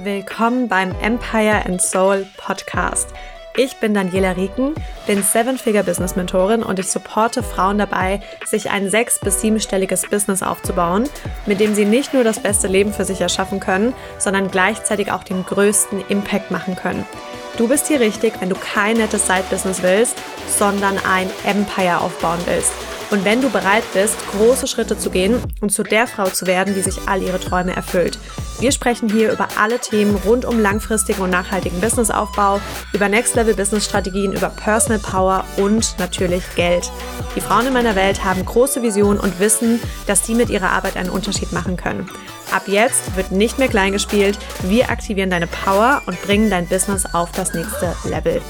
Willkommen beim Empire and Soul Podcast. Ich bin Daniela Rieken, bin Seven-Figure-Business-Mentorin und ich supporte Frauen dabei, sich ein sechs- bis siebenstelliges Business aufzubauen, mit dem sie nicht nur das beste Leben für sich erschaffen können, sondern gleichzeitig auch den größten Impact machen können. Du bist hier richtig, wenn du kein nettes Side-Business willst, sondern ein Empire aufbauen willst. Und wenn du bereit bist, große Schritte zu gehen und zu der Frau zu werden, die sich all ihre Träume erfüllt. Wir sprechen hier über alle Themen rund um langfristigen und nachhaltigen Businessaufbau, über Next-Level-Business-Strategien, über Personal Power und natürlich Geld. Die Frauen in meiner Welt haben große Visionen und wissen, dass sie mit ihrer Arbeit einen Unterschied machen können. Ab jetzt wird nicht mehr klein gespielt. Wir aktivieren deine Power und bringen dein Business auf das nächste Level.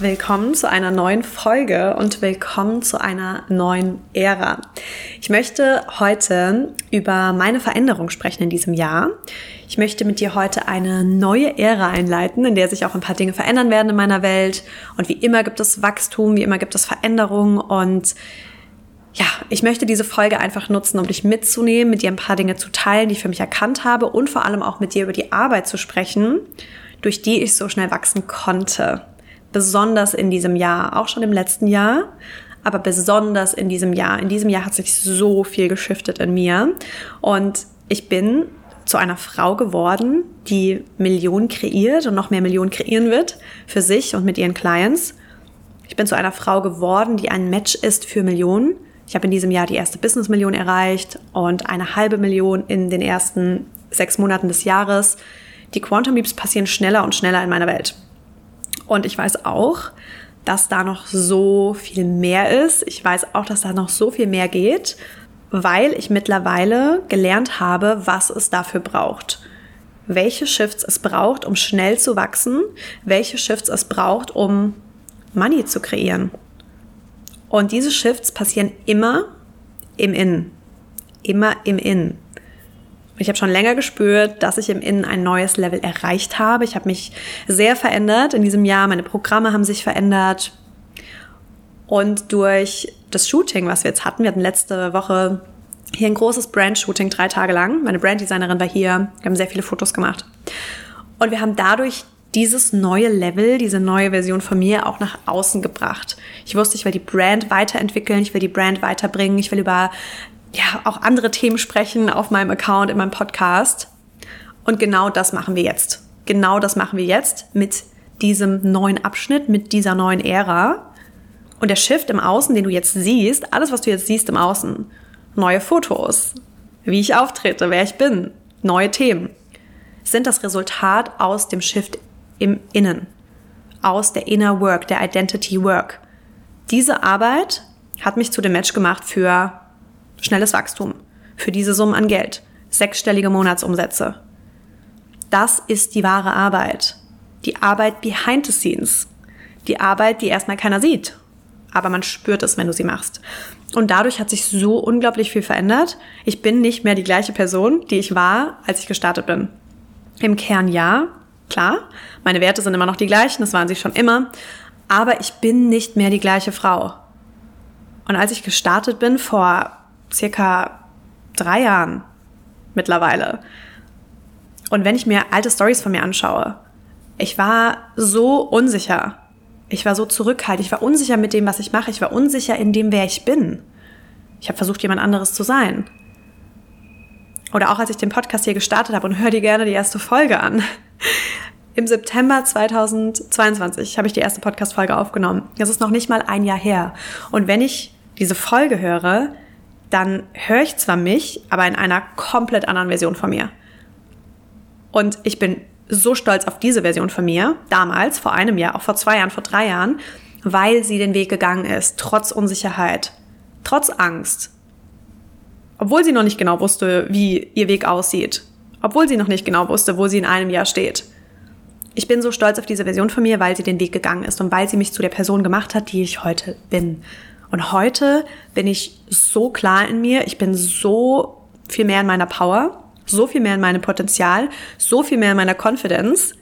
Willkommen zu einer neuen Folge und willkommen zu einer neuen Ära. Ich möchte heute über meine Veränderung sprechen in diesem Jahr. Ich möchte mit dir heute eine neue Ära einleiten, in der sich auch ein paar Dinge verändern werden in meiner Welt. Und wie immer gibt es Wachstum, wie immer gibt es Veränderung und ja, ich möchte diese Folge einfach nutzen, um dich mitzunehmen, mit dir ein paar Dinge zu teilen, die ich für mich erkannt habe und vor allem auch mit dir über die Arbeit zu sprechen, durch die ich so schnell wachsen konnte besonders in diesem Jahr, auch schon im letzten Jahr, aber besonders in diesem Jahr. In diesem Jahr hat sich so viel geschiftet in mir und ich bin zu einer Frau geworden, die Millionen kreiert und noch mehr Millionen kreieren wird für sich und mit ihren Clients. Ich bin zu einer Frau geworden, die ein Match ist für Millionen. Ich habe in diesem Jahr die erste Business-Million erreicht und eine halbe Million in den ersten sechs Monaten des Jahres. Die Quantum Leaps passieren schneller und schneller in meiner Welt. Und ich weiß auch, dass da noch so viel mehr ist. Ich weiß auch, dass da noch so viel mehr geht, weil ich mittlerweile gelernt habe, was es dafür braucht. Welche Shifts es braucht, um schnell zu wachsen, welche Shifts es braucht, um Money zu kreieren. Und diese Shifts passieren immer im Innen. Immer im Innen. Ich habe schon länger gespürt, dass ich im Innen ein neues Level erreicht habe. Ich habe mich sehr verändert in diesem Jahr. Meine Programme haben sich verändert. Und durch das Shooting, was wir jetzt hatten, wir hatten letzte Woche hier ein großes Brand-Shooting, drei Tage lang. Meine Branddesignerin war hier. Wir haben sehr viele Fotos gemacht. Und wir haben dadurch dieses neue Level, diese neue Version von mir auch nach außen gebracht. Ich wusste, ich will die Brand weiterentwickeln, ich will die Brand weiterbringen, ich will über ja, auch andere Themen sprechen auf meinem Account, in meinem Podcast. Und genau das machen wir jetzt. Genau das machen wir jetzt mit diesem neuen Abschnitt, mit dieser neuen Ära. Und der Shift im Außen, den du jetzt siehst, alles, was du jetzt siehst im Außen, neue Fotos, wie ich auftrete, wer ich bin, neue Themen, sind das Resultat aus dem Shift im Innen, aus der Inner Work, der Identity Work. Diese Arbeit hat mich zu dem Match gemacht für Schnelles Wachstum. Für diese Summe an Geld. Sechsstellige Monatsumsätze. Das ist die wahre Arbeit. Die Arbeit behind the scenes. Die Arbeit, die erstmal keiner sieht. Aber man spürt es, wenn du sie machst. Und dadurch hat sich so unglaublich viel verändert. Ich bin nicht mehr die gleiche Person, die ich war, als ich gestartet bin. Im Kern ja, klar. Meine Werte sind immer noch die gleichen, das waren sie schon immer. Aber ich bin nicht mehr die gleiche Frau. Und als ich gestartet bin vor circa drei Jahren mittlerweile. Und wenn ich mir alte Stories von mir anschaue, ich war so unsicher. Ich war so zurückhaltend. Ich war unsicher mit dem, was ich mache. Ich war unsicher in dem, wer ich bin. Ich habe versucht, jemand anderes zu sein. Oder auch als ich den Podcast hier gestartet habe und hör dir gerne die erste Folge an. Im September 2022 habe ich die erste Podcast-Folge aufgenommen. Das ist noch nicht mal ein Jahr her. Und wenn ich diese Folge höre, dann höre ich zwar mich, aber in einer komplett anderen Version von mir. Und ich bin so stolz auf diese Version von mir, damals, vor einem Jahr, auch vor zwei Jahren, vor drei Jahren, weil sie den Weg gegangen ist, trotz Unsicherheit, trotz Angst. Obwohl sie noch nicht genau wusste, wie ihr Weg aussieht. Obwohl sie noch nicht genau wusste, wo sie in einem Jahr steht. Ich bin so stolz auf diese Version von mir, weil sie den Weg gegangen ist und weil sie mich zu der Person gemacht hat, die ich heute bin. Und heute bin ich so klar in mir, ich bin so viel mehr in meiner Power, so viel mehr in meinem Potenzial, so viel mehr in meiner Confidence.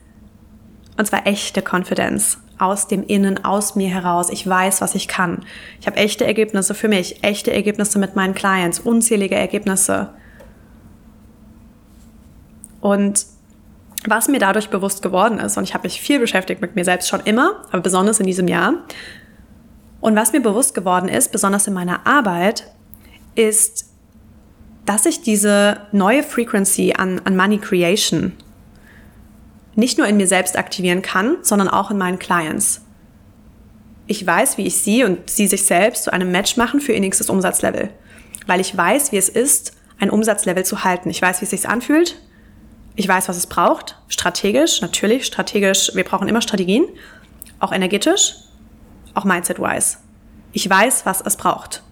Und zwar echte Confidence aus dem Innen, aus mir heraus. Ich weiß, was ich kann. Ich habe echte Ergebnisse für mich, echte Ergebnisse mit meinen Clients, unzählige Ergebnisse. Und was mir dadurch bewusst geworden ist, und ich habe mich viel beschäftigt mit mir selbst schon immer, aber besonders in diesem Jahr, und was mir bewusst geworden ist, besonders in meiner Arbeit, ist, dass ich diese neue Frequency an, an Money Creation nicht nur in mir selbst aktivieren kann, sondern auch in meinen Clients. Ich weiß, wie ich sie und sie sich selbst zu einem Match machen für ihr nächstes Umsatzlevel. Weil ich weiß, wie es ist, ein Umsatzlevel zu halten. Ich weiß, wie es sich anfühlt. Ich weiß, was es braucht. Strategisch, natürlich, strategisch. Wir brauchen immer Strategien. Auch energetisch, auch mindset-wise. Ich weiß, was es braucht.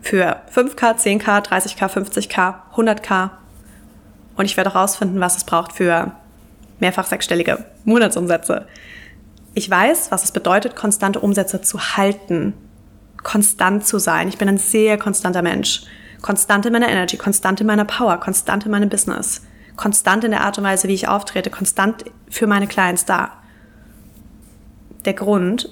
Für 5K, 10K, 30K, 50K, 100K. Und ich werde auch rausfinden, was es braucht für mehrfach sechsstellige Monatsumsätze. Ich weiß, was es bedeutet, konstante Umsätze zu halten, konstant zu sein. Ich bin ein sehr konstanter Mensch. Konstant in meiner Energy, konstant in meiner Power, konstant in meinem Business, konstant in der Art und Weise, wie ich auftrete, konstant für meine Clients da. Der Grund,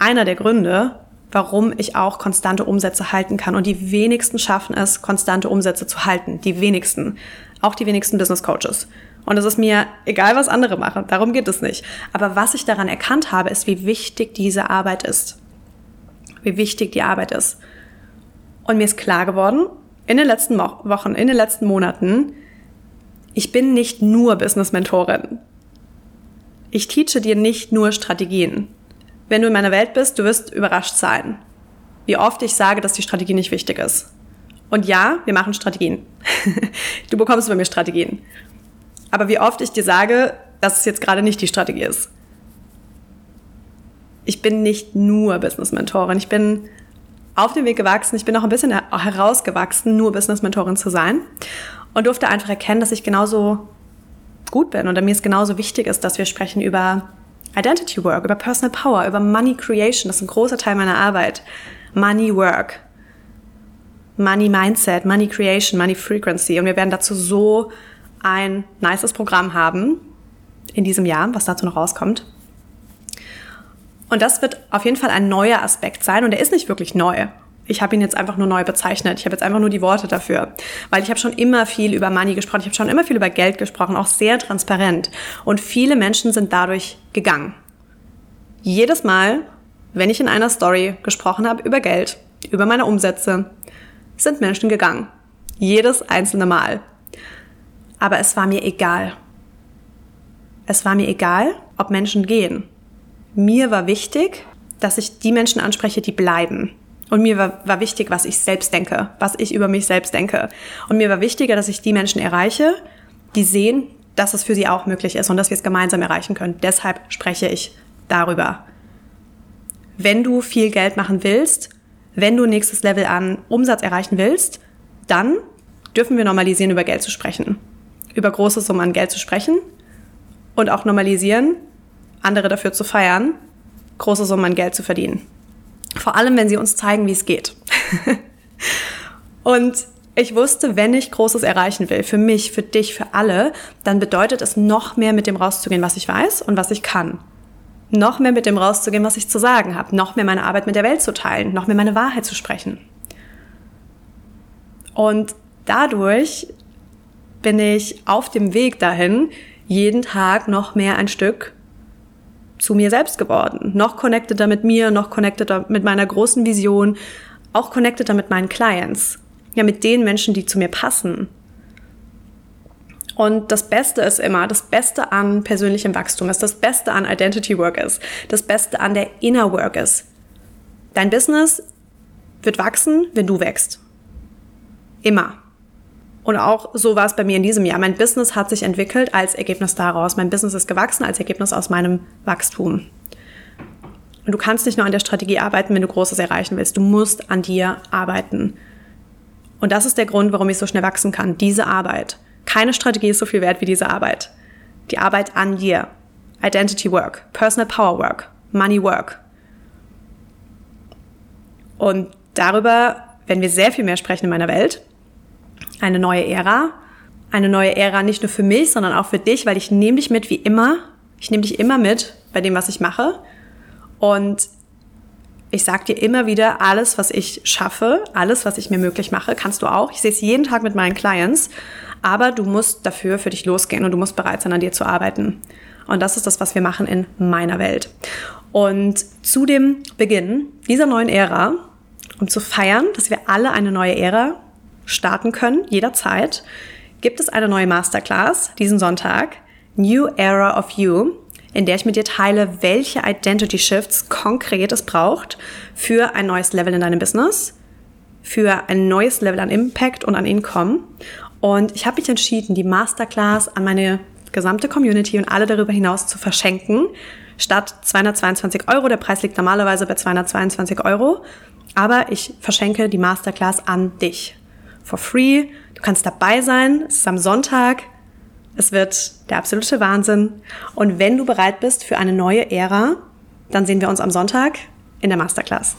einer der Gründe, warum ich auch konstante Umsätze halten kann. Und die wenigsten schaffen es, konstante Umsätze zu halten. Die wenigsten. Auch die wenigsten Business Coaches. Und es ist mir egal, was andere machen. Darum geht es nicht. Aber was ich daran erkannt habe, ist, wie wichtig diese Arbeit ist. Wie wichtig die Arbeit ist. Und mir ist klar geworden, in den letzten Wochen, in den letzten Monaten, ich bin nicht nur Business-Mentorin. Ich teache dir nicht nur Strategien. Wenn du in meiner Welt bist, du wirst überrascht sein, wie oft ich sage, dass die Strategie nicht wichtig ist. Und ja, wir machen Strategien. du bekommst bei mir Strategien. Aber wie oft ich dir sage, dass es jetzt gerade nicht die Strategie ist. Ich bin nicht nur Business-Mentorin. Ich bin auf dem Weg gewachsen. Ich bin auch ein bisschen herausgewachsen, nur Business-Mentorin zu sein. Und durfte einfach erkennen, dass ich genauso gut bin und mir es genauso wichtig ist, dass wir sprechen über Identity Work, über Personal Power, über Money Creation. Das ist ein großer Teil meiner Arbeit. Money Work, Money Mindset, Money Creation, Money Frequency. Und wir werden dazu so ein nices Programm haben in diesem Jahr, was dazu noch rauskommt. Und das wird auf jeden Fall ein neuer Aspekt sein und er ist nicht wirklich neu. Ich habe ihn jetzt einfach nur neu bezeichnet. Ich habe jetzt einfach nur die Worte dafür, weil ich habe schon immer viel über Money gesprochen. Ich habe schon immer viel über Geld gesprochen, auch sehr transparent. Und viele Menschen sind dadurch gegangen. Jedes Mal, wenn ich in einer Story gesprochen habe über Geld, über meine Umsätze, sind Menschen gegangen. Jedes einzelne Mal. Aber es war mir egal. Es war mir egal, ob Menschen gehen. Mir war wichtig, dass ich die Menschen anspreche, die bleiben. Und mir war, war wichtig, was ich selbst denke, was ich über mich selbst denke. Und mir war wichtiger, dass ich die Menschen erreiche, die sehen, dass es für sie auch möglich ist und dass wir es gemeinsam erreichen können. Deshalb spreche ich darüber. Wenn du viel Geld machen willst, wenn du nächstes Level an Umsatz erreichen willst, dann dürfen wir normalisieren, über Geld zu sprechen über große Summen an Geld zu sprechen und auch normalisieren, andere dafür zu feiern, große Summen an Geld zu verdienen. Vor allem, wenn sie uns zeigen, wie es geht. und ich wusste, wenn ich Großes erreichen will, für mich, für dich, für alle, dann bedeutet es noch mehr mit dem rauszugehen, was ich weiß und was ich kann. Noch mehr mit dem rauszugehen, was ich zu sagen habe. Noch mehr meine Arbeit mit der Welt zu teilen. Noch mehr meine Wahrheit zu sprechen. Und dadurch bin ich auf dem Weg dahin jeden Tag noch mehr ein Stück zu mir selbst geworden. Noch connecteder mit mir, noch connecteder mit meiner großen Vision, auch connecteder mit meinen Clients. Ja, mit den Menschen, die zu mir passen. Und das Beste ist immer, das Beste an persönlichem Wachstum ist, das Beste an Identity Work ist, das Beste an der Inner Work ist. Dein Business wird wachsen, wenn du wächst. Immer. Und auch so war es bei mir in diesem Jahr. Mein Business hat sich entwickelt als Ergebnis daraus. Mein Business ist gewachsen als Ergebnis aus meinem Wachstum. Und du kannst nicht nur an der Strategie arbeiten, wenn du Großes erreichen willst. Du musst an dir arbeiten. Und das ist der Grund, warum ich so schnell wachsen kann. Diese Arbeit. Keine Strategie ist so viel wert wie diese Arbeit. Die Arbeit an dir. Identity Work, Personal Power Work, Money Work. Und darüber werden wir sehr viel mehr sprechen in meiner Welt eine neue Ära. Eine neue Ära nicht nur für mich, sondern auch für dich, weil ich nehme dich mit wie immer. Ich nehme dich immer mit bei dem, was ich mache. Und ich sage dir immer wieder, alles, was ich schaffe, alles, was ich mir möglich mache, kannst du auch. Ich sehe es jeden Tag mit meinen Clients. Aber du musst dafür für dich losgehen und du musst bereit sein, an dir zu arbeiten. Und das ist das, was wir machen in meiner Welt. Und zu dem Beginn dieser neuen Ära, um zu feiern, dass wir alle eine neue Ära starten können, jederzeit, gibt es eine neue Masterclass diesen Sonntag, New Era of You, in der ich mit dir teile, welche Identity Shifts konkret es braucht für ein neues Level in deinem Business, für ein neues Level an Impact und an Income. Und ich habe mich entschieden, die Masterclass an meine gesamte Community und alle darüber hinaus zu verschenken, statt 222 Euro. Der Preis liegt normalerweise bei 222 Euro. Aber ich verschenke die Masterclass an dich. For free. Du kannst dabei sein. Es ist am Sonntag. Es wird der absolute Wahnsinn. Und wenn du bereit bist für eine neue Ära, dann sehen wir uns am Sonntag in der Masterclass.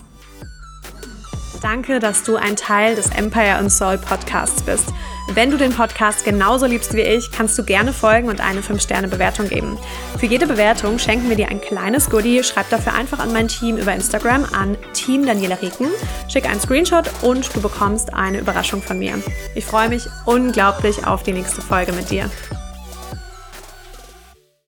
Danke, dass du ein Teil des Empire and Soul Podcasts bist. Wenn du den Podcast genauso liebst wie ich, kannst du gerne folgen und eine 5-Sterne-Bewertung geben. Für jede Bewertung schenken wir dir ein kleines Goodie. Schreib dafür einfach an mein Team über Instagram an Team Daniela Rieken. Schick einen Screenshot und du bekommst eine Überraschung von mir. Ich freue mich unglaublich auf die nächste Folge mit dir.